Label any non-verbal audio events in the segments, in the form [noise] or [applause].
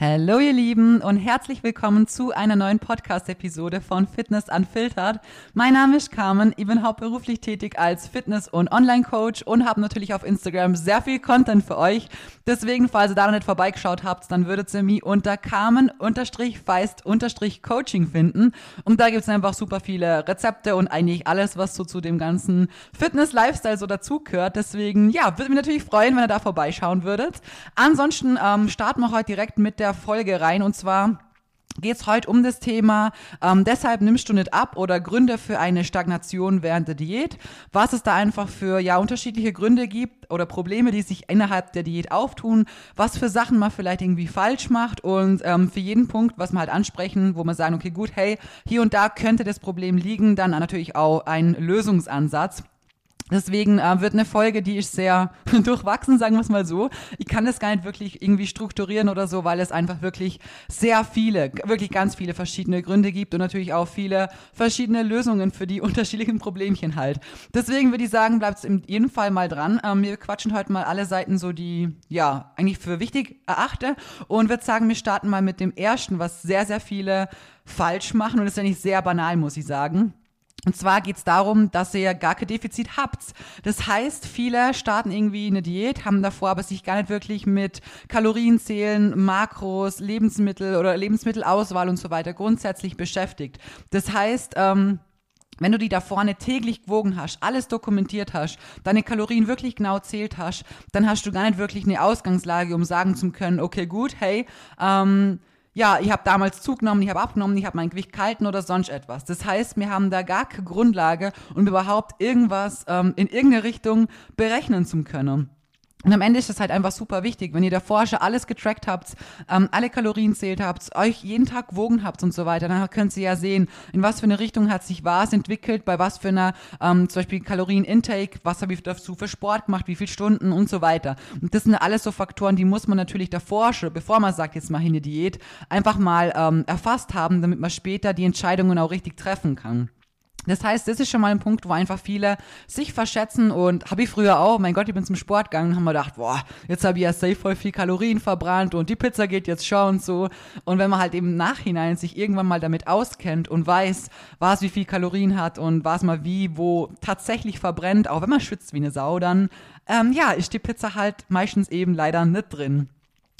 Hallo ihr Lieben und herzlich willkommen zu einer neuen Podcast-Episode von Fitness Unfiltered. Mein Name ist Carmen, ich bin hauptberuflich tätig als Fitness- und Online-Coach und habe natürlich auf Instagram sehr viel Content für euch. Deswegen, falls ihr da noch nicht vorbeigeschaut habt, dann würdet ihr mich unter Carmen-Feist-Coaching finden. Und da gibt's einfach super viele Rezepte und eigentlich alles, was so zu dem ganzen Fitness-Lifestyle so dazugehört. Deswegen, ja, würde mich natürlich freuen, wenn ihr da vorbeischauen würdet. Ansonsten ähm, starten wir heute direkt mit der Folge rein. Und zwar geht es heute um das Thema, ähm, deshalb nimmst du nicht ab oder Gründe für eine Stagnation während der Diät, was es da einfach für ja unterschiedliche Gründe gibt oder Probleme, die sich innerhalb der Diät auftun, was für Sachen man vielleicht irgendwie falsch macht. Und ähm, für jeden Punkt, was man halt ansprechen, wo man sagen, okay, gut, hey, hier und da könnte das Problem liegen, dann natürlich auch ein Lösungsansatz. Deswegen äh, wird eine Folge, die ist sehr [laughs] durchwachsen, sagen wir es mal so. Ich kann das gar nicht wirklich irgendwie strukturieren oder so, weil es einfach wirklich sehr viele, wirklich ganz viele verschiedene Gründe gibt und natürlich auch viele verschiedene Lösungen für die [laughs] unterschiedlichen Problemchen halt. Deswegen würde ich sagen, bleibt es in jedem Fall mal dran. Ähm, wir quatschen heute mal alle Seiten so, die ja eigentlich für wichtig erachte und würde sagen, wir starten mal mit dem ersten, was sehr, sehr viele falsch machen und das ist nicht sehr banal, muss ich sagen. Und zwar geht es darum, dass ihr gar kein Defizit habt. Das heißt, viele starten irgendwie eine Diät, haben davor aber sich gar nicht wirklich mit Kalorienzählen, Makros, Lebensmittel oder Lebensmittelauswahl und so weiter grundsätzlich beschäftigt. Das heißt, ähm, wenn du die da vorne täglich gewogen hast, alles dokumentiert hast, deine Kalorien wirklich genau zählt hast, dann hast du gar nicht wirklich eine Ausgangslage, um sagen zu können, okay, gut, hey, ähm, ja, ich habe damals zugenommen, ich habe abgenommen, ich habe mein Gewicht gehalten oder sonst etwas. Das heißt, wir haben da gar keine Grundlage, um überhaupt irgendwas ähm, in irgendeine Richtung berechnen zu können. Und am Ende ist das halt einfach super wichtig, wenn ihr davor schon alles getrackt habt, ähm, alle Kalorien zählt habt, euch jeden Tag gewogen habt und so weiter, dann könnt ihr ja sehen, in was für eine Richtung hat sich was entwickelt, bei was für einer, ähm, zum Beispiel Kalorien-Intake, was habe ich dazu für Sport gemacht, wie viele Stunden und so weiter. Und das sind alles so Faktoren, die muss man natürlich davor schon, bevor man sagt, jetzt mache ich eine Diät, einfach mal ähm, erfasst haben, damit man später die Entscheidungen auch richtig treffen kann. Das heißt, das ist schon mal ein Punkt, wo einfach viele sich verschätzen und habe ich früher auch, mein Gott, ich bin zum Sport gegangen und haben mir gedacht, boah, jetzt habe ich ja safe voll viel Kalorien verbrannt und die Pizza geht jetzt schon und so. Und wenn man halt im Nachhinein sich irgendwann mal damit auskennt und weiß, was wie viel Kalorien hat und was mal wie, wo tatsächlich verbrennt, auch wenn man schwitzt wie eine Sau, dann ähm, ja, ist die Pizza halt meistens eben leider nicht drin.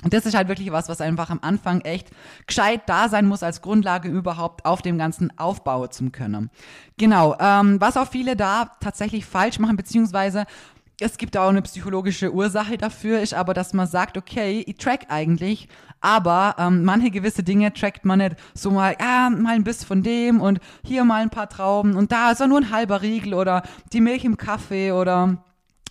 Und das ist halt wirklich was, was einfach am Anfang echt gescheit da sein muss als Grundlage überhaupt auf dem ganzen Aufbau zu können. Genau, ähm, was auch viele da tatsächlich falsch machen, beziehungsweise es gibt auch eine psychologische Ursache dafür, ist aber, dass man sagt, okay, ich track eigentlich, aber ähm, manche gewisse Dinge trackt man nicht so mal, ja, mal ein bisschen von dem und hier mal ein paar Trauben und da ist auch nur ein halber Riegel oder die Milch im Kaffee oder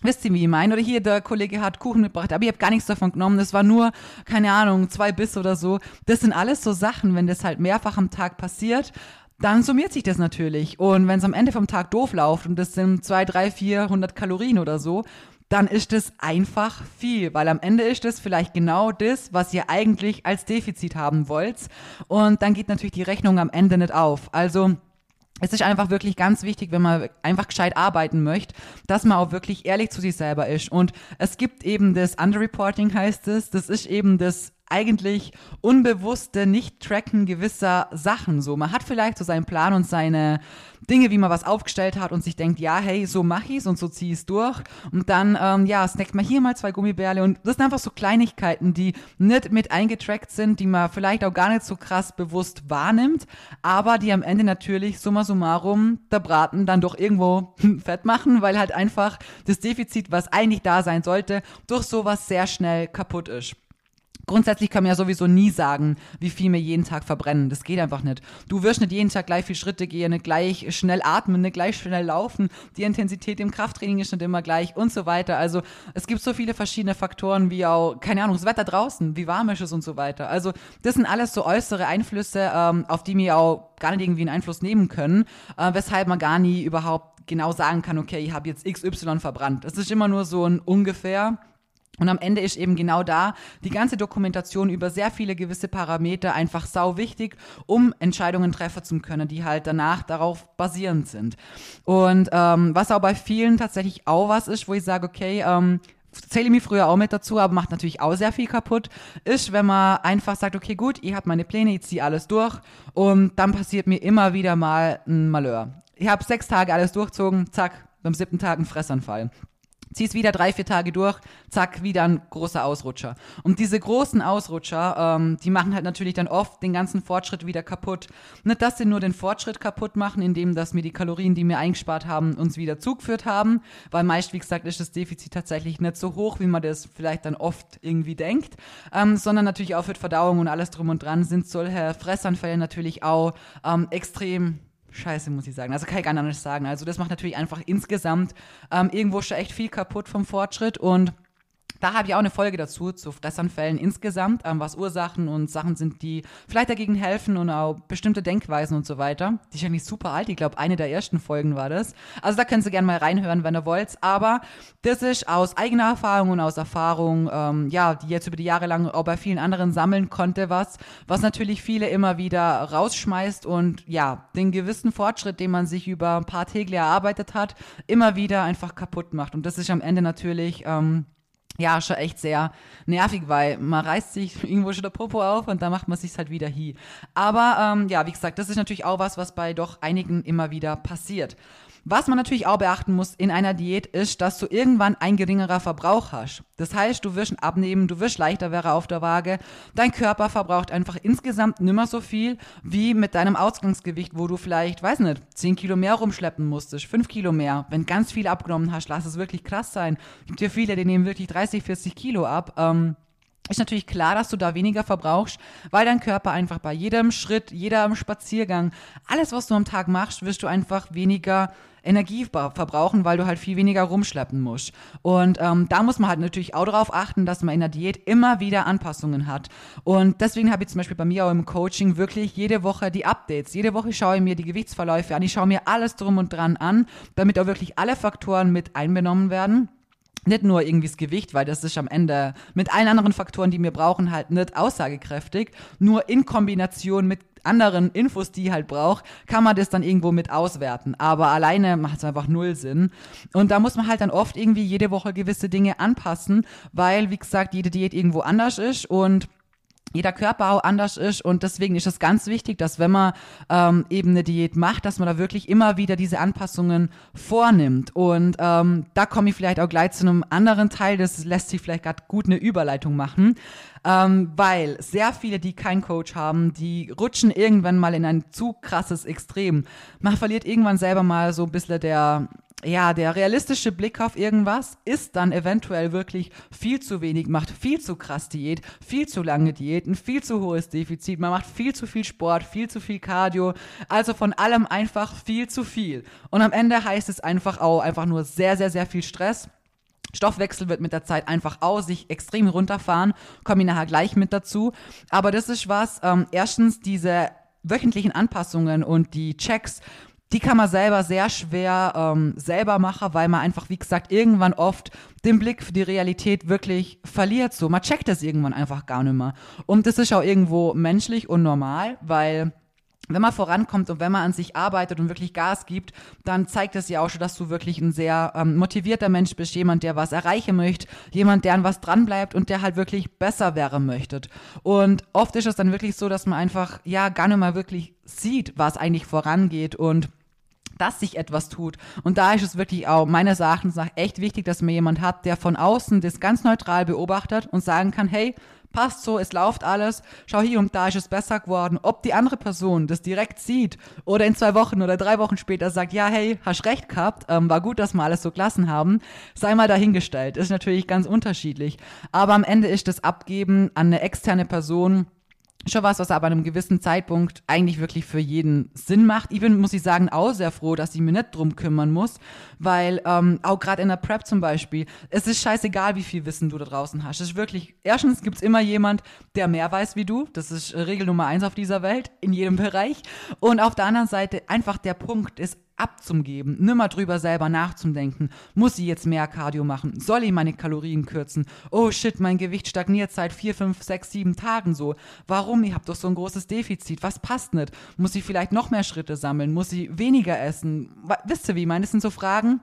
Wisst ihr, wie ich meine? Oder hier, der Kollege hat Kuchen mitgebracht, aber ich habe gar nichts davon genommen. Das war nur, keine Ahnung, zwei Biss oder so. Das sind alles so Sachen, wenn das halt mehrfach am Tag passiert, dann summiert sich das natürlich. Und wenn es am Ende vom Tag doof läuft und das sind zwei, drei, vierhundert Kalorien oder so, dann ist es einfach viel, weil am Ende ist es vielleicht genau das, was ihr eigentlich als Defizit haben wollt. Und dann geht natürlich die Rechnung am Ende nicht auf. Also, es ist einfach wirklich ganz wichtig, wenn man einfach gescheit arbeiten möchte, dass man auch wirklich ehrlich zu sich selber ist. Und es gibt eben das Underreporting heißt es, das ist eben das eigentlich unbewusste Nicht-Tracken gewisser Sachen. So, man hat vielleicht so seinen Plan und seine Dinge, wie man was aufgestellt hat und sich denkt, ja, hey, so mach ich's und so zieh ich's durch. Und dann, ähm, ja, snackt man hier mal zwei Gummibärle und das sind einfach so Kleinigkeiten, die nicht mit eingetrackt sind, die man vielleicht auch gar nicht so krass bewusst wahrnimmt, aber die am Ende natürlich summa summarum der Braten dann doch irgendwo [laughs] fett machen, weil halt einfach das Defizit, was eigentlich da sein sollte, durch sowas sehr schnell kaputt ist. Grundsätzlich kann man ja sowieso nie sagen, wie viel wir jeden Tag verbrennen. Das geht einfach nicht. Du wirst nicht jeden Tag gleich viel Schritte gehen, nicht gleich schnell atmen, nicht gleich schnell laufen. Die Intensität im Krafttraining ist nicht immer gleich und so weiter. Also es gibt so viele verschiedene Faktoren wie auch, keine Ahnung, das Wetter draußen, wie warm ist es und so weiter. Also das sind alles so äußere Einflüsse, ähm, auf die wir auch gar nicht irgendwie einen Einfluss nehmen können, äh, weshalb man gar nie überhaupt genau sagen kann, okay, ich habe jetzt XY verbrannt. Es ist immer nur so ein ungefähr und am Ende ist eben genau da die ganze Dokumentation über sehr viele gewisse Parameter einfach sau wichtig, um Entscheidungen treffen zu können, die halt danach darauf basierend sind. Und ähm, was auch bei vielen tatsächlich auch was ist, wo ich sage, okay, ähm, zähle mich früher auch mit dazu, aber macht natürlich auch sehr viel kaputt, ist, wenn man einfach sagt, okay, gut, ich habe meine Pläne, ich ziehe alles durch und dann passiert mir immer wieder mal ein Malheur. Ich habe sechs Tage alles durchzogen, zack, beim siebten Tag ein Fressanfall ziehst wieder drei, vier Tage durch, zack, wieder ein großer Ausrutscher. Und diese großen Ausrutscher, ähm, die machen halt natürlich dann oft den ganzen Fortschritt wieder kaputt. Nicht, dass sie nur den Fortschritt kaputt machen, indem dass mir die Kalorien, die wir eingespart haben, uns wieder zugeführt haben, weil meist, wie gesagt, ist das Defizit tatsächlich nicht so hoch, wie man das vielleicht dann oft irgendwie denkt, ähm, sondern natürlich auch für Verdauung und alles drum und dran sind solche Fressanfälle natürlich auch ähm, extrem scheiße, muss ich sagen. Also kann ich gar nicht sagen. Also das macht natürlich einfach insgesamt ähm, irgendwo schon echt viel kaputt vom Fortschritt und da habe ich auch eine Folge dazu, zu Fressanfällen insgesamt, ähm, was Ursachen und Sachen sind, die vielleicht dagegen helfen und auch bestimmte Denkweisen und so weiter. Die ist eigentlich super alt, ich glaube, eine der ersten Folgen war das. Also da können Sie gerne mal reinhören, wenn ihr wollt. Aber das ist aus eigener Erfahrung und aus Erfahrung, ähm, ja, die jetzt über die Jahre lang auch bei vielen anderen sammeln konnte, was, was natürlich viele immer wieder rausschmeißt und ja, den gewissen Fortschritt, den man sich über ein paar Tägli erarbeitet hat, immer wieder einfach kaputt macht. Und das ist am Ende natürlich, ähm, ja, schon echt sehr nervig, weil man reißt sich [laughs] irgendwo schon der Popo auf und dann macht man sich halt wieder hier. Aber ähm, ja, wie gesagt, das ist natürlich auch was, was bei doch einigen immer wieder passiert. Was man natürlich auch beachten muss in einer Diät ist, dass du irgendwann ein geringerer Verbrauch hast. Das heißt, du wirst abnehmen, du wirst leichter wäre auf der Waage. Dein Körper verbraucht einfach insgesamt nimmer so viel wie mit deinem Ausgangsgewicht, wo du vielleicht, weiß nicht, 10 Kilo mehr rumschleppen musstest, 5 Kilo mehr. Wenn ganz viel abgenommen hast, lass es wirklich krass sein. Es gibt ja viele, die nehmen wirklich 30, 40 Kilo ab. Ähm, ist natürlich klar, dass du da weniger verbrauchst, weil dein Körper einfach bei jedem Schritt, jedem Spaziergang, alles, was du am Tag machst, wirst du einfach weniger Energie verbrauchen, weil du halt viel weniger rumschleppen musst. Und ähm, da muss man halt natürlich auch darauf achten, dass man in der Diät immer wieder Anpassungen hat. Und deswegen habe ich zum Beispiel bei mir auch im Coaching wirklich jede Woche die Updates. Jede Woche schaue ich mir die Gewichtsverläufe an. Ich schaue mir alles drum und dran an, damit auch wirklich alle Faktoren mit einbenommen werden nicht nur irgendwie das Gewicht, weil das ist am Ende mit allen anderen Faktoren, die wir brauchen, halt nicht aussagekräftig. Nur in Kombination mit anderen Infos, die halt braucht, kann man das dann irgendwo mit auswerten. Aber alleine macht es einfach null Sinn. Und da muss man halt dann oft irgendwie jede Woche gewisse Dinge anpassen, weil, wie gesagt, jede Diät irgendwo anders ist und jeder Körper auch anders ist und deswegen ist es ganz wichtig, dass wenn man ähm, eben eine Diät macht, dass man da wirklich immer wieder diese Anpassungen vornimmt. Und ähm, da komme ich vielleicht auch gleich zu einem anderen Teil, das lässt sich vielleicht gerade gut eine Überleitung machen, ähm, weil sehr viele, die keinen Coach haben, die rutschen irgendwann mal in ein zu krasses Extrem. Man verliert irgendwann selber mal so ein bisschen der ja, der realistische Blick auf irgendwas ist dann eventuell wirklich viel zu wenig, macht viel zu krass Diät, viel zu lange Diäten, viel zu hohes Defizit, man macht viel zu viel Sport, viel zu viel Cardio, also von allem einfach viel zu viel. Und am Ende heißt es einfach auch einfach nur sehr, sehr, sehr viel Stress. Stoffwechsel wird mit der Zeit einfach auch sich extrem runterfahren, komme ich nachher gleich mit dazu. Aber das ist was, ähm, erstens diese wöchentlichen Anpassungen und die Checks, die kann man selber sehr schwer ähm, selber machen, weil man einfach, wie gesagt, irgendwann oft den Blick für die Realität wirklich verliert. So, man checkt das irgendwann einfach gar nicht mehr. Und das ist auch irgendwo menschlich und normal, weil wenn man vorankommt und wenn man an sich arbeitet und wirklich Gas gibt, dann zeigt das ja auch schon, dass du wirklich ein sehr ähm, motivierter Mensch bist, jemand, der was erreichen möchte, jemand, der an was dranbleibt und der halt wirklich besser werden möchte. Und oft ist es dann wirklich so, dass man einfach, ja, gar nicht mal wirklich sieht, was eigentlich vorangeht und dass sich etwas tut. Und da ist es wirklich auch meines Erachtens nach echt wichtig, dass man jemand hat, der von außen das ganz neutral beobachtet und sagen kann, hey, passt so, es läuft alles, schau hier und da ist es besser geworden. Ob die andere Person das direkt sieht oder in zwei Wochen oder drei Wochen später sagt, ja, hey, hast recht gehabt, ähm, war gut, dass wir alles so gelassen haben, sei mal dahingestellt. Ist natürlich ganz unterschiedlich. Aber am Ende ist das Abgeben an eine externe Person schon was, was aber an einem gewissen Zeitpunkt eigentlich wirklich für jeden Sinn macht. Ich bin, muss ich sagen, auch sehr froh, dass ich mir nicht drum kümmern muss, weil ähm, auch gerade in der Prep zum Beispiel, es ist scheißegal, wie viel Wissen du da draußen hast. Es ist wirklich, erstens gibt's immer jemand, der mehr weiß wie du. Das ist Regel Nummer eins auf dieser Welt, in jedem Bereich. Und auf der anderen Seite einfach der Punkt ist, abzugeben, nimmer drüber selber nachzudenken. Muss ich jetzt mehr Cardio machen? Soll ich meine Kalorien kürzen? Oh shit, mein Gewicht stagniert seit vier, fünf, sechs, sieben Tagen so. Warum? Ich habe doch so ein großes Defizit. Was passt nicht? Muss ich vielleicht noch mehr Schritte sammeln? Muss ich weniger essen? Wisst ihr, wie meine? Sind so Fragen,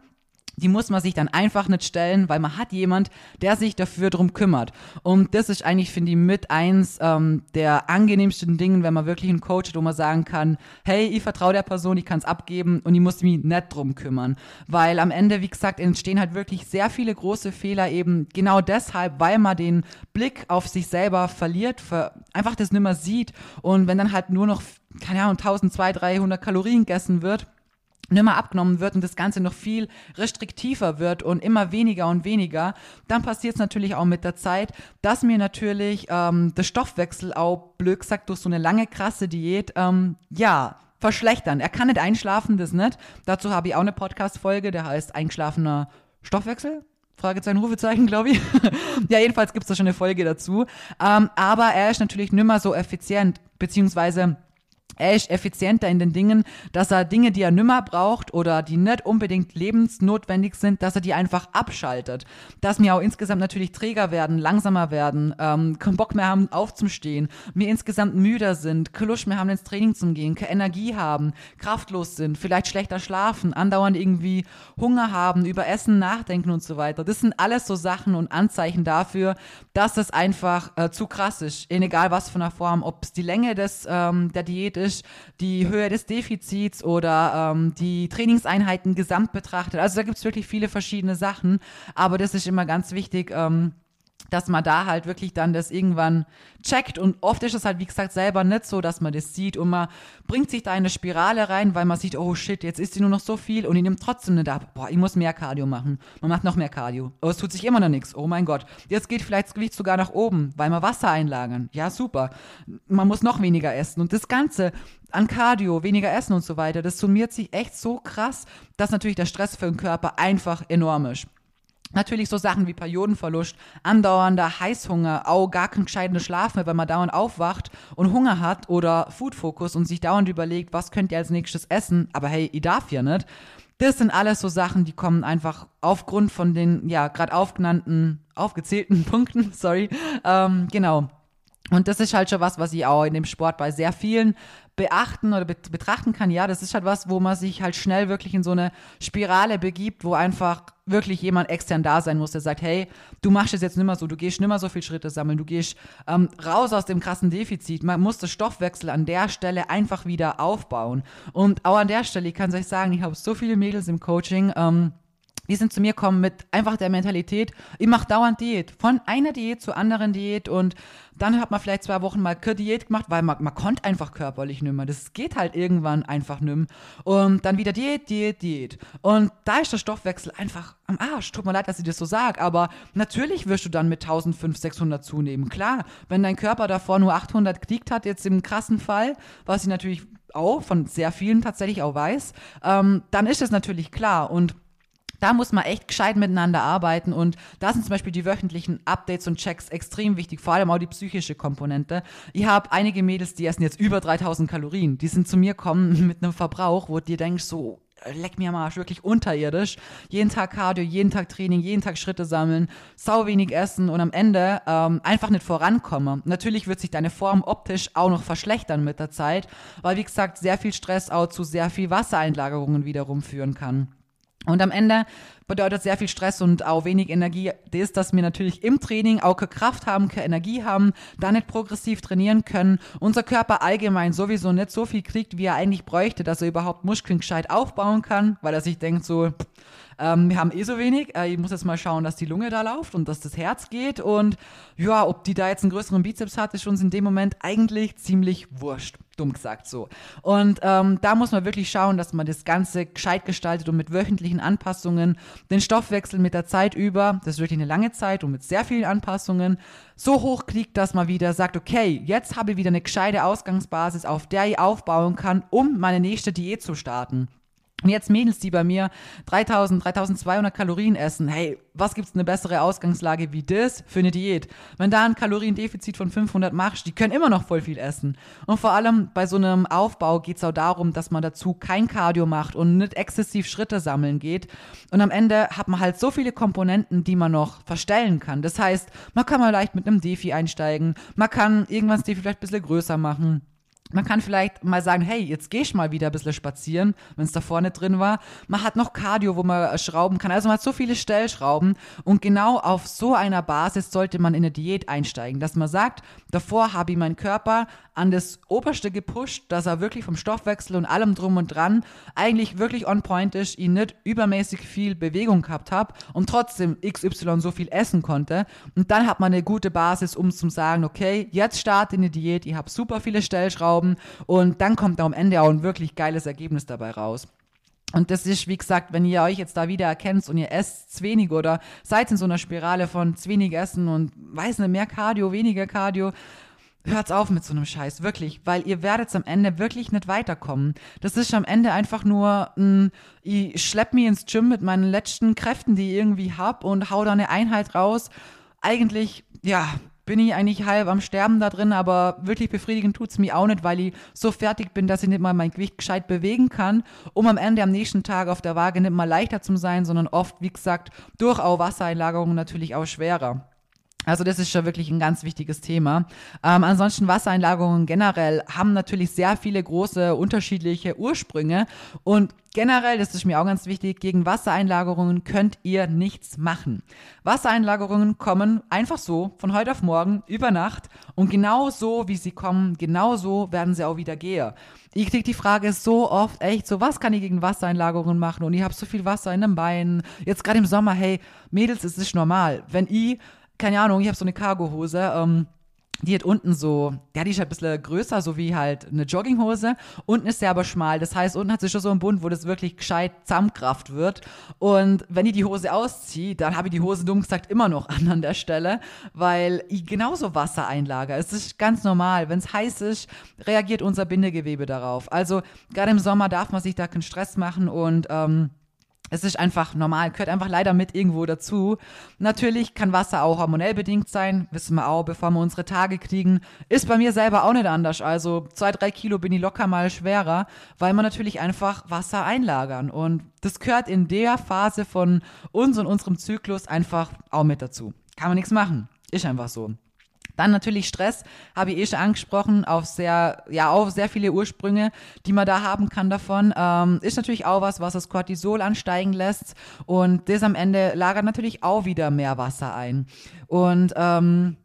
die muss man sich dann einfach nicht stellen, weil man hat jemand, der sich dafür drum kümmert. Und das ist eigentlich, finde ich, mit eins ähm, der angenehmsten Dinge, wenn man wirklich einen Coach hat, wo man sagen kann, hey, ich vertraue der Person, ich kann es abgeben und ich muss mich nicht drum kümmern. Weil am Ende, wie gesagt, entstehen halt wirklich sehr viele große Fehler eben genau deshalb, weil man den Blick auf sich selber verliert, einfach das nicht mehr sieht. Und wenn dann halt nur noch, keine Ahnung, 1200, 300 Kalorien gegessen wird, nimmer abgenommen wird und das Ganze noch viel restriktiver wird und immer weniger und weniger, dann passiert es natürlich auch mit der Zeit, dass mir natürlich ähm, der Stoffwechsel auch blöd gesagt durch so eine lange krasse Diät, ähm, ja, verschlechtern. Er kann nicht einschlafen, das nicht. Dazu habe ich auch eine Podcast-Folge, der heißt Eingeschlafener Stoffwechsel. Fragezeichen, Rufezeichen, glaube ich. [laughs] ja, jedenfalls gibt es da schon eine Folge dazu. Ähm, aber er ist natürlich nimmer so effizient, beziehungsweise er effizienter in den Dingen, dass er Dinge, die er nimmer braucht oder die nicht unbedingt lebensnotwendig sind, dass er die einfach abschaltet. Dass wir auch insgesamt natürlich träger werden, langsamer werden, ähm, keinen Bock mehr haben aufzustehen, wir insgesamt müder sind, keine Lust mehr haben ins Training zu gehen, keine Energie haben, kraftlos sind, vielleicht schlechter schlafen, andauernd irgendwie Hunger haben, über Essen nachdenken und so weiter. Das sind alles so Sachen und Anzeichen dafür, dass es einfach äh, zu krass ist, in egal was von der Form, ob es die Länge des, ähm, der Diät ist, ist, die Höhe des Defizits oder ähm, die Trainingseinheiten gesamt betrachtet. Also da gibt es wirklich viele verschiedene Sachen, aber das ist immer ganz wichtig. Ähm, dass man da halt wirklich dann das irgendwann checkt. Und oft ist es halt, wie gesagt, selber nicht so, dass man das sieht und man bringt sich da in eine Spirale rein, weil man sieht, oh shit, jetzt ist sie nur noch so viel und ich nehme trotzdem nicht ab. Boah, ich muss mehr Cardio machen. Man macht noch mehr Cardio. Aber es tut sich immer noch nichts. Oh mein Gott. Jetzt geht vielleicht das Gewicht sogar nach oben, weil wir Wasser einlagern. Ja, super. Man muss noch weniger essen. Und das Ganze an Cardio, weniger essen und so weiter, das summiert sich echt so krass, dass natürlich der Stress für den Körper einfach enorm ist. Natürlich so Sachen wie Periodenverlust, andauernder Heißhunger, auch gar kein gescheitener Schlaf mehr, wenn man dauernd aufwacht und Hunger hat oder Foodfokus und sich dauernd überlegt, was könnt ihr als nächstes essen, aber hey, ich darf ja nicht. Das sind alles so Sachen, die kommen einfach aufgrund von den, ja, gerade aufgenannten, aufgezählten [laughs] Punkten, sorry, ähm, genau. Und das ist halt schon was, was ich auch in dem Sport bei sehr vielen beachten oder betrachten kann. Ja, das ist halt was, wo man sich halt schnell wirklich in so eine Spirale begibt, wo einfach wirklich jemand extern da sein muss, der sagt, hey, du machst es jetzt nicht mehr so, du gehst nicht mehr so viele Schritte sammeln, du gehst ähm, raus aus dem krassen Defizit. Man muss das Stoffwechsel an der Stelle einfach wieder aufbauen. Und auch an der Stelle, ich kann euch sagen, ich habe so viele Mädels im Coaching, ähm, die sind zu mir kommen mit einfach der Mentalität, ich mache dauernd Diät. Von einer Diät zur anderen Diät und dann hat man vielleicht zwei Wochen mal Diät gemacht, weil man, man konnte einfach körperlich nicht mehr. Das geht halt irgendwann einfach nicht mehr. Und dann wieder Diät, Diät, Diät. Und da ist der Stoffwechsel einfach am Arsch. Tut mir leid, dass ich das so sage, aber natürlich wirst du dann mit 1500, 600 zunehmen. Klar, wenn dein Körper davor nur 800 gekriegt hat, jetzt im krassen Fall, was ich natürlich auch von sehr vielen tatsächlich auch weiß, ähm, dann ist es natürlich klar. Und da muss man echt gescheit miteinander arbeiten und da sind zum Beispiel die wöchentlichen Updates und Checks extrem wichtig, vor allem auch die psychische Komponente. Ich habe einige Mädels, die essen jetzt über 3000 Kalorien, die sind zu mir kommen [laughs] mit einem Verbrauch, wo dir denkst, so, leck mir am Arsch, wirklich unterirdisch. Jeden Tag Cardio, jeden Tag Training, jeden Tag Schritte sammeln, sau wenig essen und am Ende ähm, einfach nicht vorankommen. Natürlich wird sich deine Form optisch auch noch verschlechtern mit der Zeit, weil wie gesagt sehr viel Stress auch zu sehr viel Wassereinlagerungen wiederum führen kann. Und am Ende bedeutet sehr viel Stress und auch wenig Energie das, dass wir natürlich im Training auch keine Kraft haben, keine Energie haben, da nicht progressiv trainieren können, unser Körper allgemein sowieso nicht so viel kriegt, wie er eigentlich bräuchte, dass er überhaupt Muskeln gescheit aufbauen kann, weil er sich denkt so, ähm, wir haben eh so wenig. Äh, ich muss jetzt mal schauen, dass die Lunge da läuft und dass das Herz geht. Und ja, ob die da jetzt einen größeren Bizeps hat, ist uns in dem Moment eigentlich ziemlich wurscht. Dumm gesagt so. Und ähm, da muss man wirklich schauen, dass man das Ganze gescheit gestaltet und mit wöchentlichen Anpassungen den Stoffwechsel mit der Zeit über, das ist wirklich eine lange Zeit und mit sehr vielen Anpassungen, so hoch kriegt, dass man wieder sagt, okay, jetzt habe ich wieder eine gescheite Ausgangsbasis, auf der ich aufbauen kann, um meine nächste Diät zu starten. Und jetzt Mädels, die bei mir 3000, 3200 Kalorien essen, hey, was gibt's eine bessere Ausgangslage wie das für eine Diät? Wenn da ein Kaloriendefizit von 500 machst, die können immer noch voll viel essen. Und vor allem bei so einem Aufbau geht's auch darum, dass man dazu kein Cardio macht und nicht exzessiv Schritte sammeln geht. Und am Ende hat man halt so viele Komponenten, die man noch verstellen kann. Das heißt, man kann mal leicht mit einem Defi einsteigen, man kann irgendwann das Defi vielleicht ein bisschen größer machen man kann vielleicht mal sagen, hey, jetzt geh ich mal wieder ein bisschen spazieren, wenn es da vorne drin war. Man hat noch Cardio, wo man schrauben kann. Also man hat so viele Stellschrauben. Und genau auf so einer Basis sollte man in eine Diät einsteigen, dass man sagt, davor habe ich meinen Körper an das Oberste gepusht, dass er wirklich vom Stoffwechsel und allem drum und dran eigentlich wirklich on point ist, ihn nicht übermäßig viel Bewegung gehabt habe und trotzdem XY so viel essen konnte. Und dann hat man eine gute Basis, um zu sagen, okay, jetzt starte in die Diät, ich habe super viele Stellschrauben und dann kommt da am Ende auch ein wirklich geiles Ergebnis dabei raus. Und das ist, wie gesagt, wenn ihr euch jetzt da wieder erkennt und ihr esst zu wenig oder seid in so einer Spirale von zu wenig Essen und weiß nicht, mehr Cardio, weniger Cardio, Hört's auf mit so einem Scheiß, wirklich, weil ihr werdet am Ende wirklich nicht weiterkommen. Das ist am Ende einfach nur ein, ich schlepp mich ins Gym mit meinen letzten Kräften, die ich irgendwie hab und hau da eine Einheit raus. Eigentlich, ja, bin ich eigentlich halb am Sterben da drin, aber wirklich befriedigend tut's mir auch nicht, weil ich so fertig bin, dass ich nicht mal mein Gewicht gescheit bewegen kann, um am Ende am nächsten Tag auf der Waage nicht mal leichter zu sein, sondern oft, wie gesagt, durch auch Wassereinlagerungen natürlich auch schwerer. Also das ist schon wirklich ein ganz wichtiges Thema. Ähm, ansonsten Wassereinlagerungen generell haben natürlich sehr viele große unterschiedliche Ursprünge und generell, das ist mir auch ganz wichtig, gegen Wassereinlagerungen könnt ihr nichts machen. Wassereinlagerungen kommen einfach so von heute auf morgen über Nacht und genau so, wie sie kommen, genau so werden sie auch wieder gehen. Ich kriege die Frage so oft, echt, so was kann ich gegen Wassereinlagerungen machen und ich habe so viel Wasser in den Beinen. Jetzt gerade im Sommer, hey, Mädels, es ist normal. Wenn ich keine Ahnung, ich habe so eine Cargohose, ähm, die hat unten so, ja, die ist halt ein bisschen größer, so wie halt eine Jogginghose. Unten ist sie aber schmal. Das heißt, unten hat sie schon so einen Bund, wo das wirklich gescheit zusammenkraft wird. Und wenn ich die Hose ausziehe, dann habe ich die Hose dumm gesagt immer noch [laughs] an an der Stelle, weil ich genauso Wasser einlager. Es ist ganz normal. Wenn es heiß ist, reagiert unser Bindegewebe darauf. Also gerade im Sommer darf man sich da keinen Stress machen und ähm, es ist einfach normal, gehört einfach leider mit irgendwo dazu. Natürlich kann Wasser auch hormonell bedingt sein, wissen wir auch, bevor wir unsere Tage kriegen. Ist bei mir selber auch nicht anders. Also zwei, drei Kilo bin ich locker mal schwerer, weil man natürlich einfach Wasser einlagern. Und das gehört in der Phase von uns und unserem Zyklus einfach auch mit dazu. Kann man nichts machen. Ist einfach so. Dann natürlich Stress, habe ich eh schon angesprochen, auf sehr, ja, auf sehr viele Ursprünge, die man da haben kann davon. Ähm, ist natürlich auch was, was das Cortisol ansteigen lässt. Und das am Ende lagert natürlich auch wieder mehr Wasser ein. Und ähm,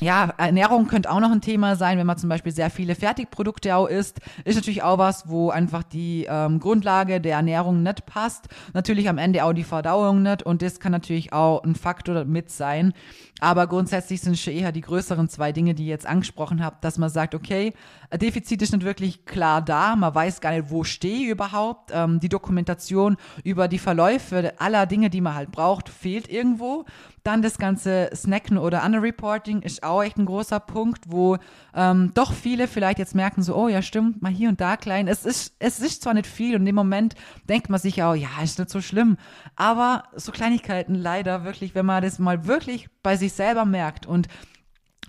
ja, Ernährung könnte auch noch ein Thema sein, wenn man zum Beispiel sehr viele Fertigprodukte auch isst. Ist natürlich auch was, wo einfach die ähm, Grundlage der Ernährung nicht passt. Natürlich am Ende auch die Verdauung nicht und das kann natürlich auch ein Faktor mit sein. Aber grundsätzlich sind schon eher die größeren zwei Dinge, die ich jetzt angesprochen habe, dass man sagt, okay, Defizit ist nicht wirklich klar da, man weiß gar nicht, wo stehe ich überhaupt. Ähm, die Dokumentation über die Verläufe aller Dinge, die man halt braucht, fehlt irgendwo. Dann das ganze Snacken oder Underreporting ist auch echt ein großer Punkt, wo ähm, doch viele vielleicht jetzt merken so, oh ja, stimmt, mal hier und da klein. Es ist, es ist zwar nicht viel und dem Moment denkt man sich auch, ja, ist nicht so schlimm. Aber so Kleinigkeiten leider wirklich, wenn man das mal wirklich bei sich selber merkt und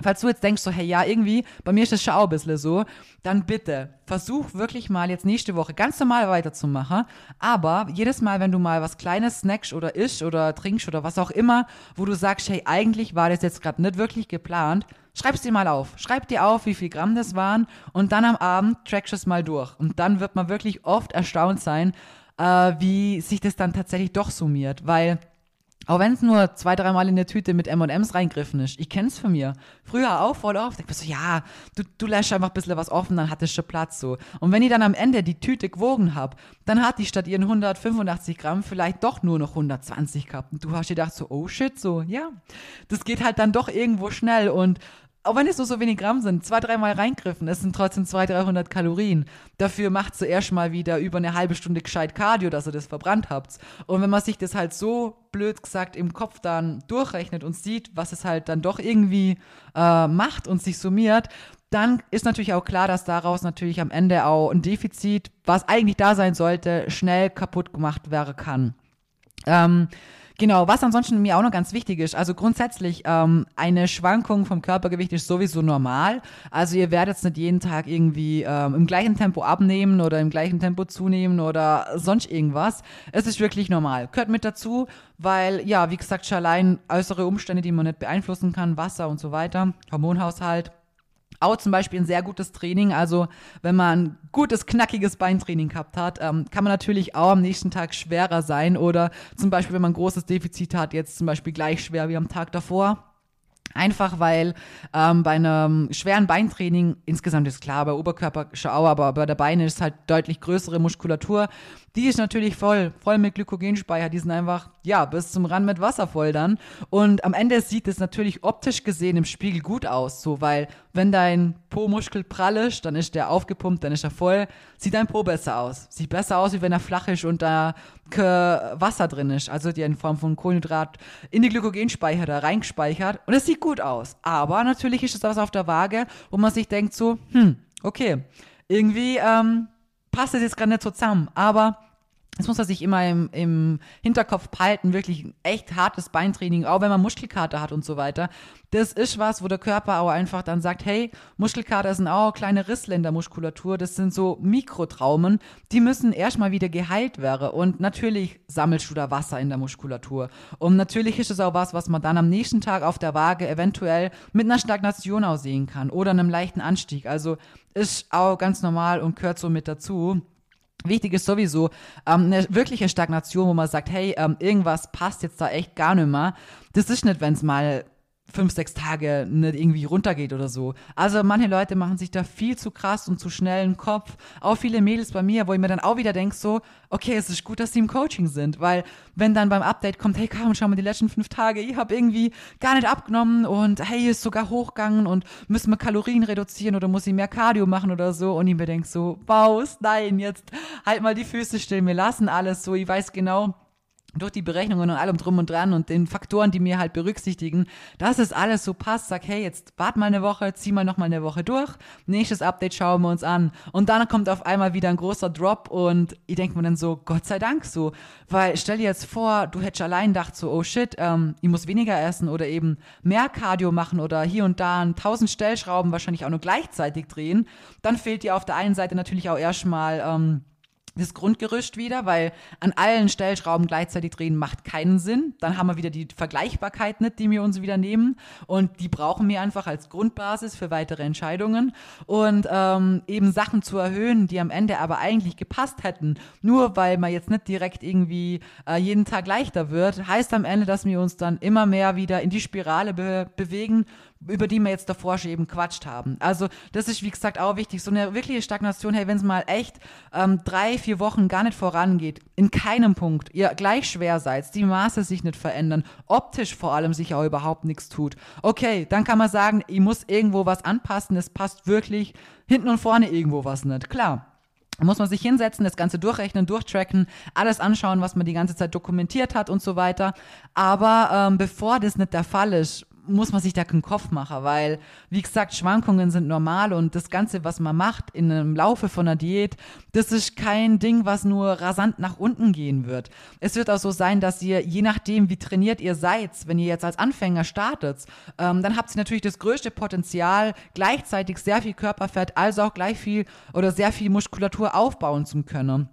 Falls du jetzt denkst, so, hey, ja, irgendwie, bei mir ist das schon auch ein bisschen so, dann bitte versuch wirklich mal jetzt nächste Woche ganz normal weiterzumachen. Aber jedes Mal, wenn du mal was Kleines snackst oder isch oder trinkst oder was auch immer, wo du sagst, hey, eigentlich war das jetzt gerade nicht wirklich geplant, schreib's dir mal auf. Schreib dir auf, wie viel Gramm das waren und dann am Abend trackst es mal durch. Und dann wird man wirklich oft erstaunt sein, äh, wie sich das dann tatsächlich doch summiert, weil auch wenn es nur zwei, dreimal in der Tüte mit M&M's reingriffen ist. Ich kenn's von mir. Früher auch voll oft. Ich bin so, ja, du, du lässt einfach ein bisschen was offen, dann hat es schon Platz so. Und wenn ich dann am Ende die Tüte gewogen hab, dann hat die statt ihren 185 Gramm vielleicht doch nur noch 120 gehabt. Und du hast dir gedacht so, oh shit, so, ja. Das geht halt dann doch irgendwo schnell und auch wenn es nur so wenig Gramm sind, zwei, dreimal reingriffen, es sind trotzdem 200, 300 Kalorien. Dafür macht zuerst mal wieder über eine halbe Stunde gescheit Cardio, dass ihr das verbrannt habt. Und wenn man sich das halt so blöd gesagt im Kopf dann durchrechnet und sieht, was es halt dann doch irgendwie äh, macht und sich summiert, dann ist natürlich auch klar, dass daraus natürlich am Ende auch ein Defizit, was eigentlich da sein sollte, schnell kaputt gemacht werden kann. Ähm, Genau, was ansonsten mir auch noch ganz wichtig ist, also grundsätzlich ähm, eine Schwankung vom Körpergewicht ist sowieso normal. Also ihr werdet jetzt nicht jeden Tag irgendwie ähm, im gleichen Tempo abnehmen oder im gleichen Tempo zunehmen oder sonst irgendwas. Es ist wirklich normal. Gehört mit dazu, weil ja, wie gesagt, schon allein äußere Umstände, die man nicht beeinflussen kann, Wasser und so weiter, Hormonhaushalt, auch zum Beispiel ein sehr gutes Training. Also wenn man ein gutes, knackiges Beintraining gehabt hat, ähm, kann man natürlich auch am nächsten Tag schwerer sein. Oder zum Beispiel, wenn man ein großes Defizit hat, jetzt zum Beispiel gleich schwer wie am Tag davor. Einfach weil ähm, bei einem schweren Beintraining, insgesamt ist klar, bei Oberkörper schau, aber bei der Beine ist halt deutlich größere Muskulatur. Die ist natürlich voll, voll mit Glykogenspeicher. Die sind einfach, ja, bis zum Rand mit Wasser voll dann. Und am Ende sieht es natürlich optisch gesehen im Spiegel gut aus, so, weil wenn dein Po-Muskel prall ist, dann ist der aufgepumpt, dann ist er voll, sieht dein Po besser aus. Sieht besser aus, wie wenn er flach ist und da Wasser drin ist, also die in Form von Kohlenhydrat in die Glykogenspeicher da reingespeichert. Und es sieht gut aus. Aber natürlich ist es was auf der Waage, wo man sich denkt so, hm, okay, irgendwie, ähm, passt das jetzt gerade nicht so zusammen. Aber das muss man sich immer im, im Hinterkopf behalten, wirklich ein echt hartes Beintraining, auch wenn man Muskelkater hat und so weiter. Das ist was, wo der Körper auch einfach dann sagt, hey, Muskelkater sind auch kleine Rissle in der Muskulatur, das sind so Mikrotraumen, die müssen erstmal wieder geheilt werden. Und natürlich sammelst du da Wasser in der Muskulatur. Und natürlich ist es auch was, was man dann am nächsten Tag auf der Waage eventuell mit einer Stagnation aussehen kann oder einem leichten Anstieg. Also ist auch ganz normal und gehört so mit dazu. Wichtig ist sowieso ähm, eine wirkliche Stagnation, wo man sagt, hey, ähm, irgendwas passt jetzt da echt gar nicht mehr. Das ist nicht, wenn es mal fünf, sechs Tage nicht irgendwie runtergeht oder so. Also manche Leute machen sich da viel zu krass und zu schnell einen Kopf. Auch viele Mädels bei mir, wo ich mir dann auch wieder denke, so, okay, es ist gut, dass sie im Coaching sind, weil wenn dann beim Update kommt, hey Karin, schau mal die letzten fünf Tage, ich habe irgendwie gar nicht abgenommen und hey, ist sogar hochgegangen und müssen wir Kalorien reduzieren oder muss ich mehr Cardio machen oder so und ich mir denke so, Baus, nein, jetzt halt mal die Füße still, wir lassen alles so, ich weiß genau, durch die Berechnungen und allem drum und dran und den Faktoren, die mir halt berücksichtigen, dass es alles so passt, sag, hey, jetzt wart mal eine Woche, zieh mal noch mal eine Woche durch, nächstes Update schauen wir uns an. Und dann kommt auf einmal wieder ein großer Drop und ich denke mir dann so, Gott sei Dank so, weil stell dir jetzt vor, du hättest allein gedacht so, oh shit, ähm, ich muss weniger essen oder eben mehr Cardio machen oder hier und da ein tausend Stellschrauben wahrscheinlich auch nur gleichzeitig drehen, dann fehlt dir auf der einen Seite natürlich auch erstmal ähm, das Grundgerüst wieder, weil an allen Stellschrauben gleichzeitig drehen macht keinen Sinn. Dann haben wir wieder die Vergleichbarkeit nicht, die wir uns wieder nehmen. Und die brauchen wir einfach als Grundbasis für weitere Entscheidungen. Und ähm, eben Sachen zu erhöhen, die am Ende aber eigentlich gepasst hätten, nur weil man jetzt nicht direkt irgendwie äh, jeden Tag leichter wird, heißt am Ende, dass wir uns dann immer mehr wieder in die Spirale be bewegen, über die wir jetzt davor schon eben quatscht haben. Also das ist, wie gesagt, auch wichtig. So eine wirkliche Stagnation, hey, wenn es mal echt ähm, drei, vier Wochen gar nicht vorangeht, in keinem Punkt, ihr gleich schwer seid, die Maße sich nicht verändern, optisch vor allem sich auch überhaupt nichts tut, okay, dann kann man sagen, ich muss irgendwo was anpassen, es passt wirklich hinten und vorne irgendwo was nicht. Klar, muss man sich hinsetzen, das Ganze durchrechnen, durchtracken, alles anschauen, was man die ganze Zeit dokumentiert hat und so weiter. Aber ähm, bevor das nicht der Fall ist, muss man sich da keinen Kopf machen, weil, wie gesagt, Schwankungen sind normal und das Ganze, was man macht in einem Laufe von einer Diät, das ist kein Ding, was nur rasant nach unten gehen wird. Es wird auch so sein, dass ihr, je nachdem, wie trainiert ihr seid, wenn ihr jetzt als Anfänger startet, ähm, dann habt ihr natürlich das größte Potenzial, gleichzeitig sehr viel Körperfett, also auch gleich viel oder sehr viel Muskulatur aufbauen zu können.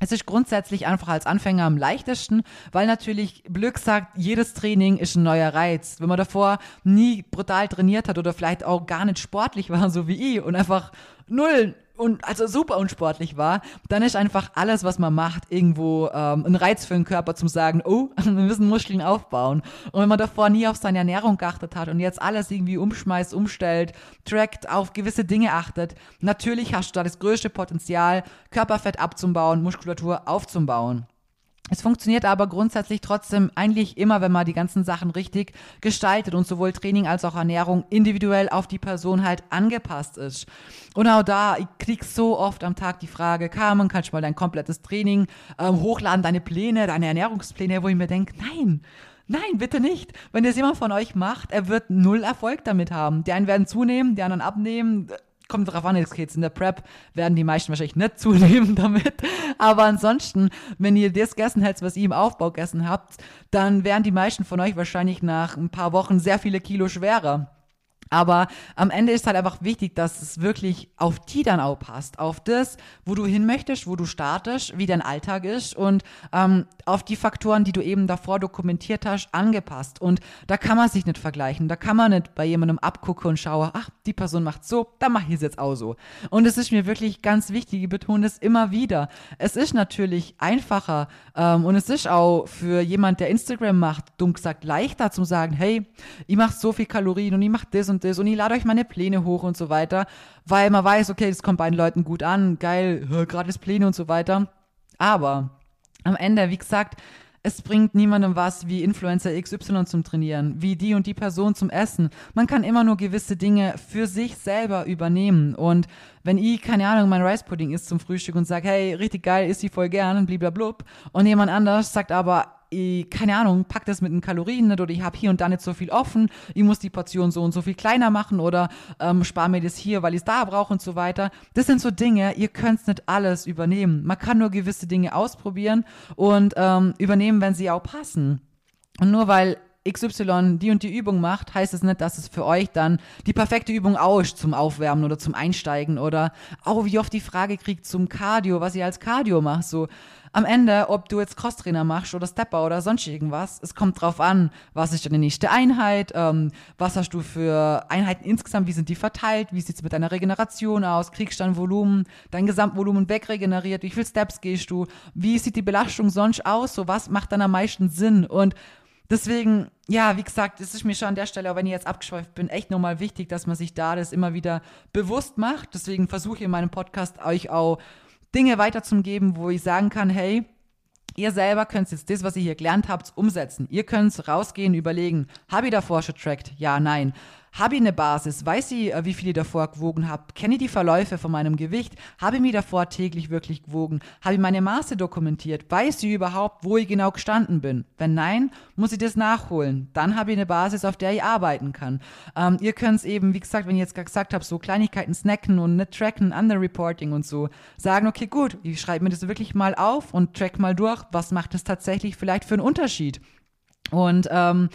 Es ist grundsätzlich einfach als Anfänger am leichtesten, weil natürlich Glück sagt, jedes Training ist ein neuer Reiz. Wenn man davor nie brutal trainiert hat oder vielleicht auch gar nicht sportlich war, so wie ich, und einfach null und also super unsportlich war, dann ist einfach alles, was man macht, irgendwo ähm, ein Reiz für den Körper zum sagen, oh, [laughs] wir müssen Muskeln aufbauen. Und wenn man davor nie auf seine Ernährung geachtet hat und jetzt alles irgendwie umschmeißt, umstellt, trackt, auf gewisse Dinge achtet, natürlich hast du da das größte Potenzial, Körperfett abzubauen, Muskulatur aufzubauen. Es funktioniert aber grundsätzlich trotzdem eigentlich immer, wenn man die ganzen Sachen richtig gestaltet und sowohl Training als auch Ernährung individuell auf die Person halt angepasst ist. Und auch da, ich krieg so oft am Tag die Frage, Carmen, kannst du mal dein komplettes Training ähm, hochladen, deine Pläne, deine Ernährungspläne, wo ich mir denke, nein, Nein, bitte nicht. Wenn das jemand von euch macht, er wird null Erfolg damit haben. Die einen werden zunehmen, die anderen abnehmen kommt drauf an, jetzt geht's in der Prep, werden die meisten wahrscheinlich nicht [laughs] zunehmen damit. Aber ansonsten, wenn ihr das gegessen hättet, was ihr im Aufbau gegessen habt, dann wären die meisten von euch wahrscheinlich nach ein paar Wochen sehr viele Kilo schwerer. Aber am Ende ist halt einfach wichtig, dass es wirklich auf die dann auch passt, auf das, wo du hin möchtest, wo du startest, wie dein Alltag ist und ähm, auf die Faktoren, die du eben davor dokumentiert hast, angepasst. Und da kann man sich nicht vergleichen, da kann man nicht bei jemandem abgucken und schauen, ach, die Person macht so, dann mache ich es jetzt auch so. Und es ist mir wirklich ganz wichtig, ich betone es immer wieder. Es ist natürlich einfacher ähm, und es ist auch für jemand, der Instagram macht, dumm gesagt, leichter zu sagen, hey, ich mache so viel Kalorien und ich mache das und und das und ich lade euch meine Pläne hoch und so weiter, weil man weiß, okay, das kommt bei den Leuten gut an, geil, [laughs] gratis Pläne und so weiter. Aber am Ende, wie gesagt, es bringt niemandem was, wie Influencer XY zum Trainieren, wie die und die Person zum Essen. Man kann immer nur gewisse Dinge für sich selber übernehmen. Und wenn ich, keine Ahnung, mein Rice Pudding isst zum Frühstück und sage, hey, richtig geil, isst die voll gern, bliblablub, und jemand anders sagt aber, ich, keine Ahnung, pack das mit den Kalorien nicht oder ich habe hier und da nicht so viel offen, ich muss die Portion so und so viel kleiner machen oder ähm, spare mir das hier, weil ich es da brauche und so weiter. Das sind so Dinge, ihr könnt nicht alles übernehmen. Man kann nur gewisse Dinge ausprobieren und ähm, übernehmen, wenn sie auch passen. Und nur weil XY die und die Übung macht, heißt es nicht, dass es für euch dann die perfekte Übung auch ist zum Aufwärmen oder zum Einsteigen oder auch wie oft die Frage kriegt zum Cardio, was ihr als Cardio macht. So, am Ende, ob du jetzt Crosstrainer machst oder Stepper oder sonst irgendwas, es kommt drauf an, was ist deine nächste Einheit, ähm, was hast du für Einheiten insgesamt, wie sind die verteilt, wie sieht es mit deiner Regeneration aus, kriegst du dein Volumen, dein Gesamtvolumen wegregeneriert, wie viele Steps gehst du, wie sieht die Belastung sonst aus, so was macht dann am meisten Sinn und Deswegen, ja, wie gesagt, es ist mir schon an der Stelle, auch wenn ich jetzt abgeschweift bin, echt nochmal wichtig, dass man sich da das immer wieder bewusst macht. Deswegen versuche ich in meinem Podcast euch auch Dinge weiterzugeben, wo ich sagen kann, hey, ihr selber könnt jetzt das, was ihr hier gelernt habt, umsetzen. Ihr könnt rausgehen, überlegen, habe ich davor schon trackt? Ja, nein. Habe ich eine Basis? Weiß ich, äh, wie viel ich davor gewogen habe? Kenne ich die Verläufe von meinem Gewicht? Habe ich mich davor täglich wirklich gewogen? Habe ich meine Maße dokumentiert? Weiß ich überhaupt, wo ich genau gestanden bin? Wenn nein, muss ich das nachholen. Dann habe ich eine Basis, auf der ich arbeiten kann. Ähm, ihr könnt es eben, wie gesagt, wenn ich jetzt gesagt habe, so Kleinigkeiten snacken und nicht tracken, Underreporting und so, sagen, okay, gut, ich schreibe mir das wirklich mal auf und track mal durch, was macht es tatsächlich vielleicht für einen Unterschied? Und ähm,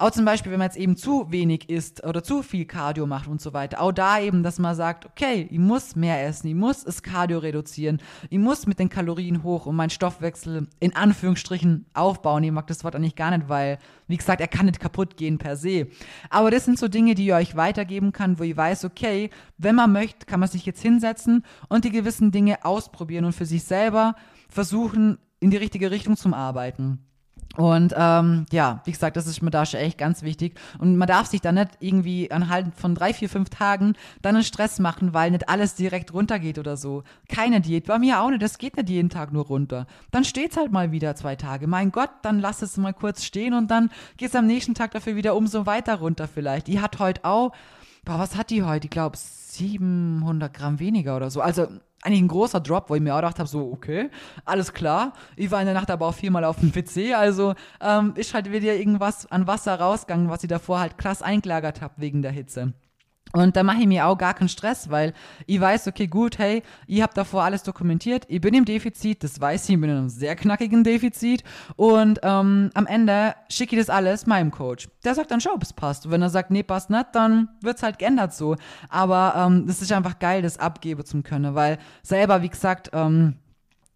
auch zum Beispiel, wenn man jetzt eben zu wenig isst oder zu viel Cardio macht und so weiter. Auch da eben, dass man sagt, okay, ich muss mehr essen, ich muss das Cardio reduzieren, ich muss mit den Kalorien hoch und meinen Stoffwechsel in Anführungsstrichen aufbauen. Ich mag das Wort eigentlich gar nicht, weil, wie gesagt, er kann nicht kaputt gehen per se. Aber das sind so Dinge, die ich euch weitergeben kann, wo ich weiß, okay, wenn man möchte, kann man sich jetzt hinsetzen und die gewissen Dinge ausprobieren und für sich selber versuchen, in die richtige Richtung zu arbeiten. Und ähm, ja, wie gesagt, das ist mir da schon echt ganz wichtig. Und man darf sich da nicht irgendwie anhand von drei, vier, fünf Tagen dann einen Stress machen, weil nicht alles direkt runtergeht oder so. Keine Diät, bei mir auch nicht, das geht nicht jeden Tag nur runter. Dann steht's halt mal wieder zwei Tage. Mein Gott, dann lass es mal kurz stehen und dann geht's am nächsten Tag dafür wieder umso weiter runter vielleicht. Die hat heute auch, boah, was hat die heute? Ich glaube 700 Gramm weniger oder so. Also eigentlich ein großer Drop, wo ich mir auch gedacht habe, so, okay, alles klar. Ich war in der Nacht aber auch viermal auf dem PC, also ähm, ist halt wieder irgendwas an Wasser rausgegangen, was ich davor halt krass eingelagert habe wegen der Hitze. Und da mache ich mir auch gar keinen Stress, weil ich weiß, okay, gut, hey, ich habe davor alles dokumentiert, ich bin im Defizit, das weiß ich, ich bin in einem sehr knackigen Defizit und ähm, am Ende schicke ich das alles meinem Coach. Der sagt dann, schau, ob es passt. Und wenn er sagt, nee, passt nicht, dann wird's halt geändert so. Aber ähm, das ist einfach geil, das abgeben zu können, weil selber, wie gesagt, ähm,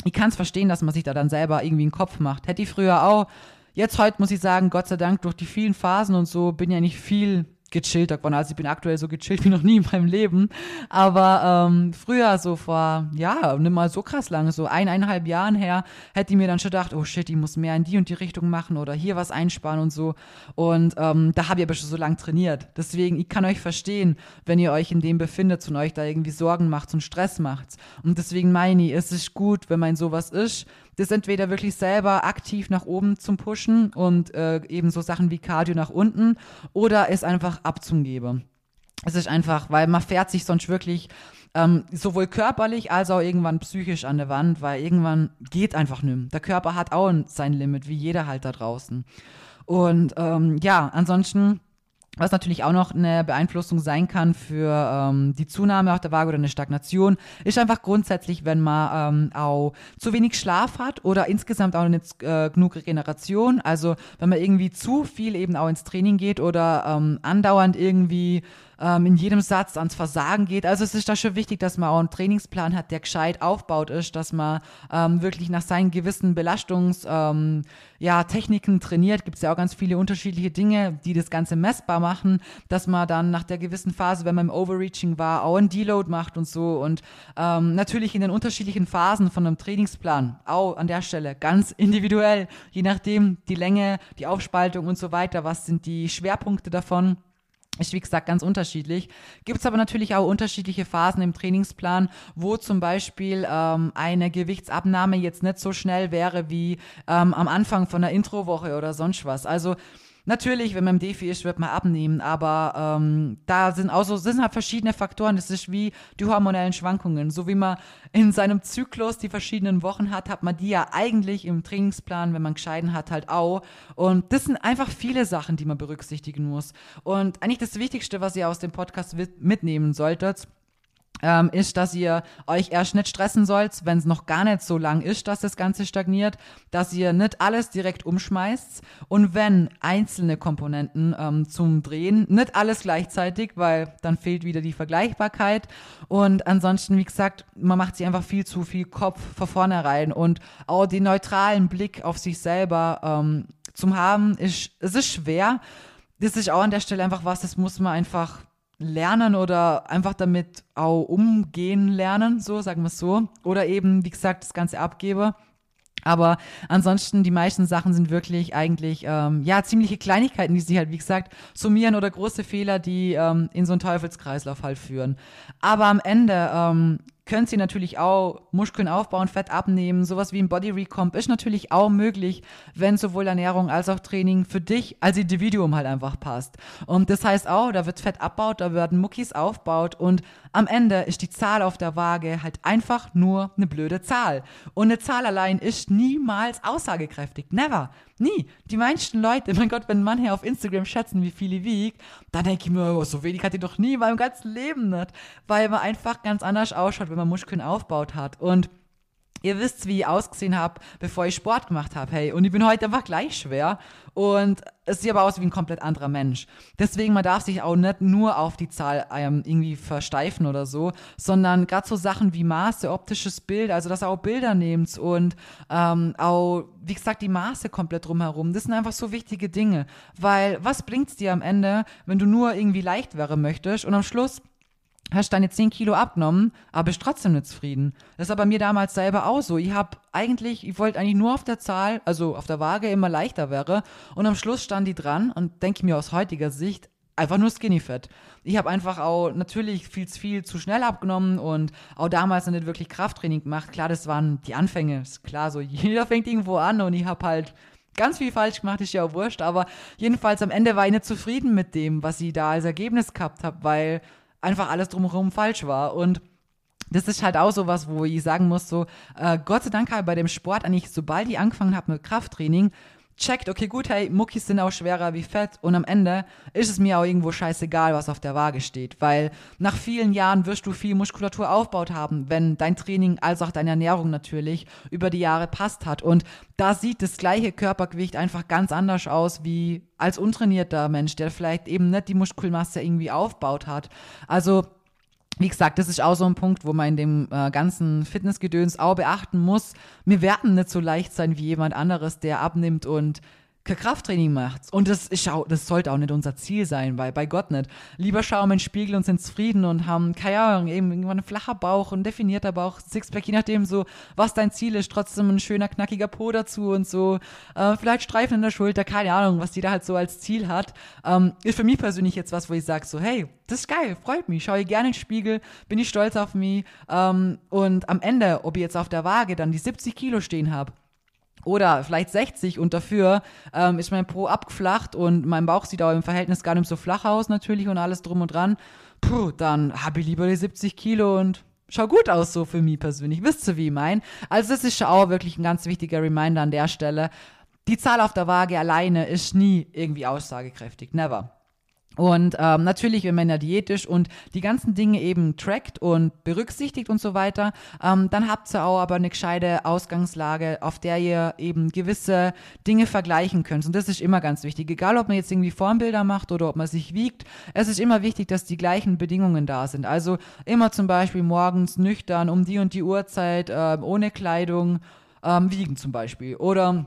ich kann es verstehen, dass man sich da dann selber irgendwie einen Kopf macht. Hätte ich früher auch. Jetzt heute muss ich sagen, Gott sei Dank, durch die vielen Phasen und so bin ja nicht viel gechillter geworden. Also ich bin aktuell so gechillt wie noch nie in meinem Leben. Aber ähm, früher, so vor, ja, nimm mal so krass lange, so eineinhalb Jahren her, hätte ich mir dann schon gedacht, oh shit, ich muss mehr in die und die Richtung machen oder hier was einsparen und so. Und ähm, da habe ich aber schon so lange trainiert. Deswegen, ich kann euch verstehen, wenn ihr euch in dem befindet und euch da irgendwie Sorgen macht und Stress macht. Und deswegen meine ich, es ist gut, wenn man sowas ist, das entweder wirklich selber aktiv nach oben zum Pushen und äh, eben so Sachen wie Cardio nach unten oder es einfach abzugeben. Es ist einfach, weil man fährt sich sonst wirklich ähm, sowohl körperlich als auch irgendwann psychisch an der Wand, weil irgendwann geht einfach mehr. Der Körper hat auch sein Limit, wie jeder halt da draußen. Und ähm, ja, ansonsten was natürlich auch noch eine Beeinflussung sein kann für ähm, die Zunahme auf der Waage oder eine Stagnation, ist einfach grundsätzlich, wenn man ähm, auch zu wenig Schlaf hat oder insgesamt auch nicht äh, genug Regeneration. Also wenn man irgendwie zu viel eben auch ins Training geht oder ähm, andauernd irgendwie ähm, in jedem Satz ans Versagen geht. Also es ist da schon wichtig, dass man auch einen Trainingsplan hat, der gescheit aufbaut ist, dass man ähm, wirklich nach seinen gewissen Belastungs, ähm, ja, Techniken trainiert. Gibt es ja auch ganz viele unterschiedliche Dinge, die das Ganze messbar machen, dass man dann nach der gewissen Phase, wenn man im Overreaching war, auch einen Deload macht und so. Und ähm, natürlich in den unterschiedlichen Phasen von einem Trainingsplan, auch an der Stelle ganz individuell, je nachdem die Länge, die Aufspaltung und so weiter, was sind die Schwerpunkte davon. Ist wie gesagt ganz unterschiedlich. Gibt es aber natürlich auch unterschiedliche Phasen im Trainingsplan, wo zum Beispiel ähm, eine Gewichtsabnahme jetzt nicht so schnell wäre wie ähm, am Anfang von der Introwoche oder sonst was. Also Natürlich, wenn man im Defi ist, wird man abnehmen, aber ähm, da sind auch so, sind halt verschiedene Faktoren. Das ist wie die hormonellen Schwankungen. So wie man in seinem Zyklus die verschiedenen Wochen hat, hat man die ja eigentlich im Trainingsplan, wenn man gescheiden hat, halt auch. Und das sind einfach viele Sachen, die man berücksichtigen muss. Und eigentlich das Wichtigste, was ihr aus dem Podcast mitnehmen solltet, ähm, ist, dass ihr euch erst nicht stressen sollt, wenn es noch gar nicht so lang ist, dass das Ganze stagniert, dass ihr nicht alles direkt umschmeißt und wenn einzelne Komponenten ähm, zum Drehen, nicht alles gleichzeitig, weil dann fehlt wieder die Vergleichbarkeit und ansonsten, wie gesagt, man macht sich einfach viel zu viel Kopf von vornherein und auch den neutralen Blick auf sich selber ähm, zum haben, ist, es ist schwer. Das ist auch an der Stelle einfach was, das muss man einfach lernen oder einfach damit auch umgehen lernen, so sagen wir es so. Oder eben, wie gesagt, das Ganze abgebe. Aber ansonsten, die meisten Sachen sind wirklich eigentlich, ähm, ja, ziemliche Kleinigkeiten, die sich halt, wie gesagt, summieren oder große Fehler, die ähm, in so einen Teufelskreislauf halt führen. Aber am Ende ähm, könnt ihr natürlich auch Muskeln aufbauen, Fett abnehmen. Sowas wie ein Body Recomp ist natürlich auch möglich, wenn sowohl Ernährung als auch Training für dich als Individuum halt einfach passt. Und das heißt auch, da wird Fett abbaut, da werden Muckis aufbaut und am Ende ist die Zahl auf der Waage halt einfach nur eine blöde Zahl. Und eine Zahl allein ist niemals aussagekräftig. Never. Nie. Die meisten Leute, [laughs] mein Gott, wenn Mann hier auf Instagram schätzen, wie viel ich wiege, dann denke ich mir, oh, so wenig hat die doch nie in meinem ganzen Leben nicht. Weil man einfach ganz anders ausschaut, wenn man Muskeln aufbaut hat. Und Ihr wisst, wie ich ausgesehen habe, bevor ich Sport gemacht habe. Hey, und ich bin heute einfach gleich schwer. Und es sieht aber aus wie ein komplett anderer Mensch. Deswegen, man darf sich auch nicht nur auf die Zahl ähm, irgendwie versteifen oder so, sondern gerade so Sachen wie Maße, optisches Bild, also dass ihr auch Bilder nehmt und ähm, auch, wie gesagt, die Maße komplett drumherum. Das sind einfach so wichtige Dinge. Weil was bringt es dir am Ende, wenn du nur irgendwie leicht wäre möchtest und am Schluss hast deine 10 Kilo abgenommen, aber bist trotzdem nicht zufrieden. Das war bei mir damals selber auch so. Ich habe eigentlich, ich wollte eigentlich nur auf der Zahl, also auf der Waage immer leichter wäre und am Schluss stand die dran und denke mir aus heutiger Sicht, einfach nur Skinny Fat. Ich habe einfach auch natürlich viel zu viel zu schnell abgenommen und auch damals nicht wirklich Krafttraining gemacht. Klar, das waren die Anfänge. Ist klar, so [laughs] jeder fängt irgendwo an und ich habe halt ganz viel falsch gemacht, ist ja auch wurscht, aber jedenfalls am Ende war ich nicht zufrieden mit dem, was ich da als Ergebnis gehabt habe, weil einfach alles drumherum falsch war. Und das ist halt auch so was, wo ich sagen muss, so, äh, Gott sei Dank halt bei dem Sport eigentlich, sobald ich angefangen habe mit Krafttraining, checkt, okay, gut, hey, Muckis sind auch schwerer wie Fett und am Ende ist es mir auch irgendwo scheißegal, was auf der Waage steht, weil nach vielen Jahren wirst du viel Muskulatur aufgebaut haben, wenn dein Training als auch deine Ernährung natürlich über die Jahre passt hat und da sieht das gleiche Körpergewicht einfach ganz anders aus wie als untrainierter Mensch, der vielleicht eben nicht die Muskelmasse irgendwie aufgebaut hat. Also wie gesagt, das ist auch so ein Punkt, wo man in dem äh, ganzen Fitnessgedöns auch beachten muss. Wir werden nicht so leicht sein wie jemand anderes, der abnimmt und Krafttraining macht. Und das, ist auch, das sollte auch nicht unser Ziel sein, weil bei Gott nicht. Lieber schauen wir in den Spiegel und sind zufrieden und haben, keine Ahnung, eben irgendwann ein flacher Bauch, ein definierter Bauch, Sixpack, je nachdem so, was dein Ziel ist, trotzdem ein schöner, knackiger Po dazu und so, äh, vielleicht Streifen in der Schulter, keine Ahnung, was jeder halt so als Ziel hat. Ähm, ist für mich persönlich jetzt was, wo ich sage so, hey, das ist geil, freut mich, schaue ich gerne in den Spiegel, bin ich stolz auf mich ähm, und am Ende, ob ich jetzt auf der Waage dann die 70 Kilo stehen habe, oder vielleicht 60 und dafür ähm, ist mein Po abgeflacht und mein Bauch sieht auch im Verhältnis gar nicht so flach aus natürlich und alles drum und dran. Puh, dann habe ich lieber die 70 Kilo und schau gut aus so für mich persönlich. Wisst ihr, wie ich mein? Also das ist schon auch wirklich ein ganz wichtiger Reminder an der Stelle. Die Zahl auf der Waage alleine ist nie irgendwie aussagekräftig. Never. Und ähm, natürlich, wenn man ja diätisch und die ganzen Dinge eben trackt und berücksichtigt und so weiter, ähm, dann habt ihr auch aber eine gescheite Ausgangslage, auf der ihr eben gewisse Dinge vergleichen könnt. Und das ist immer ganz wichtig. Egal, ob man jetzt irgendwie Formbilder macht oder ob man sich wiegt, es ist immer wichtig, dass die gleichen Bedingungen da sind. Also immer zum Beispiel morgens nüchtern um die und die Uhrzeit, äh, ohne Kleidung, ähm, wiegen zum Beispiel. Oder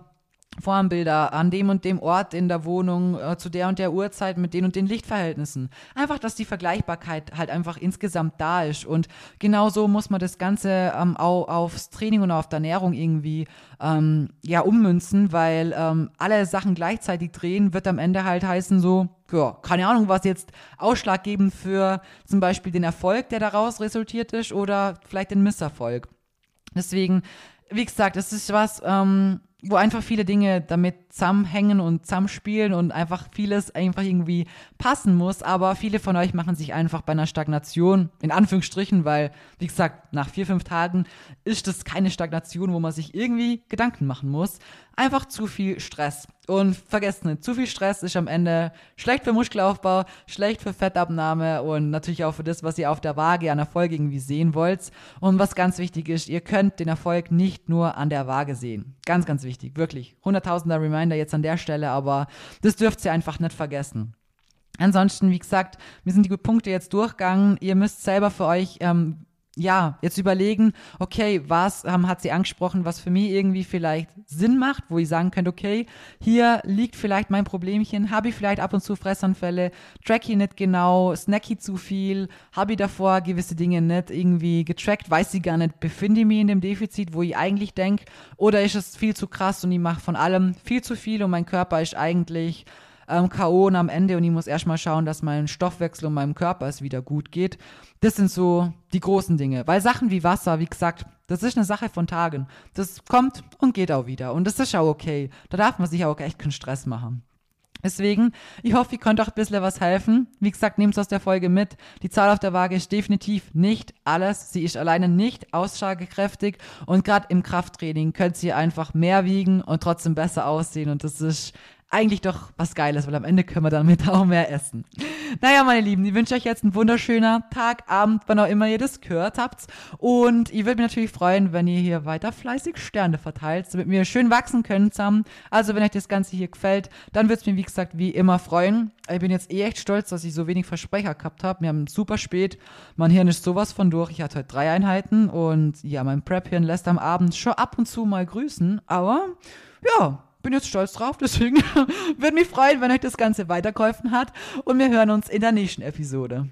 Formbilder an dem und dem Ort in der Wohnung äh, zu der und der Uhrzeit mit den und den Lichtverhältnissen. Einfach, dass die Vergleichbarkeit halt einfach insgesamt da ist. Und genauso muss man das Ganze ähm, auch aufs Training und auf die Ernährung irgendwie ähm, ja ummünzen, weil ähm, alle Sachen gleichzeitig drehen wird am Ende halt heißen so, ja, keine Ahnung, was jetzt ausschlaggebend für zum Beispiel den Erfolg, der daraus resultiert ist, oder vielleicht den Misserfolg. Deswegen, wie gesagt, es ist was, ähm, wo einfach viele Dinge damit zusammenhängen und zusammenspielen und einfach vieles einfach irgendwie passen muss. Aber viele von euch machen sich einfach bei einer Stagnation, in Anführungsstrichen, weil, wie gesagt, nach vier, fünf Tagen ist das keine Stagnation, wo man sich irgendwie Gedanken machen muss. Einfach zu viel Stress. Und vergesst nicht, zu viel Stress ist am Ende schlecht für Muskelaufbau, schlecht für Fettabnahme und natürlich auch für das, was ihr auf der Waage an Erfolg irgendwie sehen wollt. Und was ganz wichtig ist, ihr könnt den Erfolg nicht nur an der Waage sehen. Ganz, ganz wichtig, wirklich. Hunderttausender Reminder jetzt an der Stelle, aber das dürft ihr einfach nicht vergessen. Ansonsten, wie gesagt, wir sind die Punkte jetzt durchgegangen. Ihr müsst selber für euch ähm, ja, jetzt überlegen, okay, was ähm, hat sie angesprochen, was für mich irgendwie vielleicht Sinn macht, wo ich sagen könnte, okay, hier liegt vielleicht mein Problemchen, habe ich vielleicht ab und zu Fressanfälle, track ich nicht genau, snack ich zu viel, habe ich davor gewisse Dinge nicht irgendwie getrackt, weiß ich gar nicht, befinde ich mich in dem Defizit, wo ich eigentlich denke, oder ist es viel zu krass und ich mache von allem viel zu viel und mein Körper ist eigentlich ähm, K.O. und am Ende und ich muss erstmal schauen, dass mein Stoffwechsel und meinem Körper es wieder gut geht. Das sind so die großen Dinge. Weil Sachen wie Wasser, wie gesagt, das ist eine Sache von Tagen. Das kommt und geht auch wieder. Und das ist auch okay. Da darf man sich auch echt keinen Stress machen. Deswegen, ich hoffe, ihr könnt auch ein bisschen was helfen. Wie gesagt, nehmt es aus der Folge mit. Die Zahl auf der Waage ist definitiv nicht alles. Sie ist alleine nicht aussagekräftig. Und gerade im Krafttraining könnt ihr einfach mehr wiegen und trotzdem besser aussehen. Und das ist eigentlich doch was Geiles, weil am Ende können wir damit [laughs] auch mehr essen. Naja, meine Lieben, ich wünsche euch jetzt einen wunderschönen Tag, Abend, wann auch immer ihr das gehört habt. Und ich würde mich natürlich freuen, wenn ihr hier weiter fleißig Sterne verteilt, damit wir schön wachsen können zusammen. Also, wenn euch das Ganze hier gefällt, dann würde es mich, wie gesagt, wie immer freuen. Ich bin jetzt eh echt stolz, dass ich so wenig Versprecher gehabt habe. Wir haben super spät. Mein Hirn ist sowas von durch. Ich hatte heute drei Einheiten und ja, mein Prep-Hirn lässt am Abend schon ab und zu mal grüßen. Aber ja, bin jetzt stolz drauf, deswegen [laughs] würde mich freuen, wenn euch das Ganze weitergeholfen hat und wir hören uns in der nächsten Episode.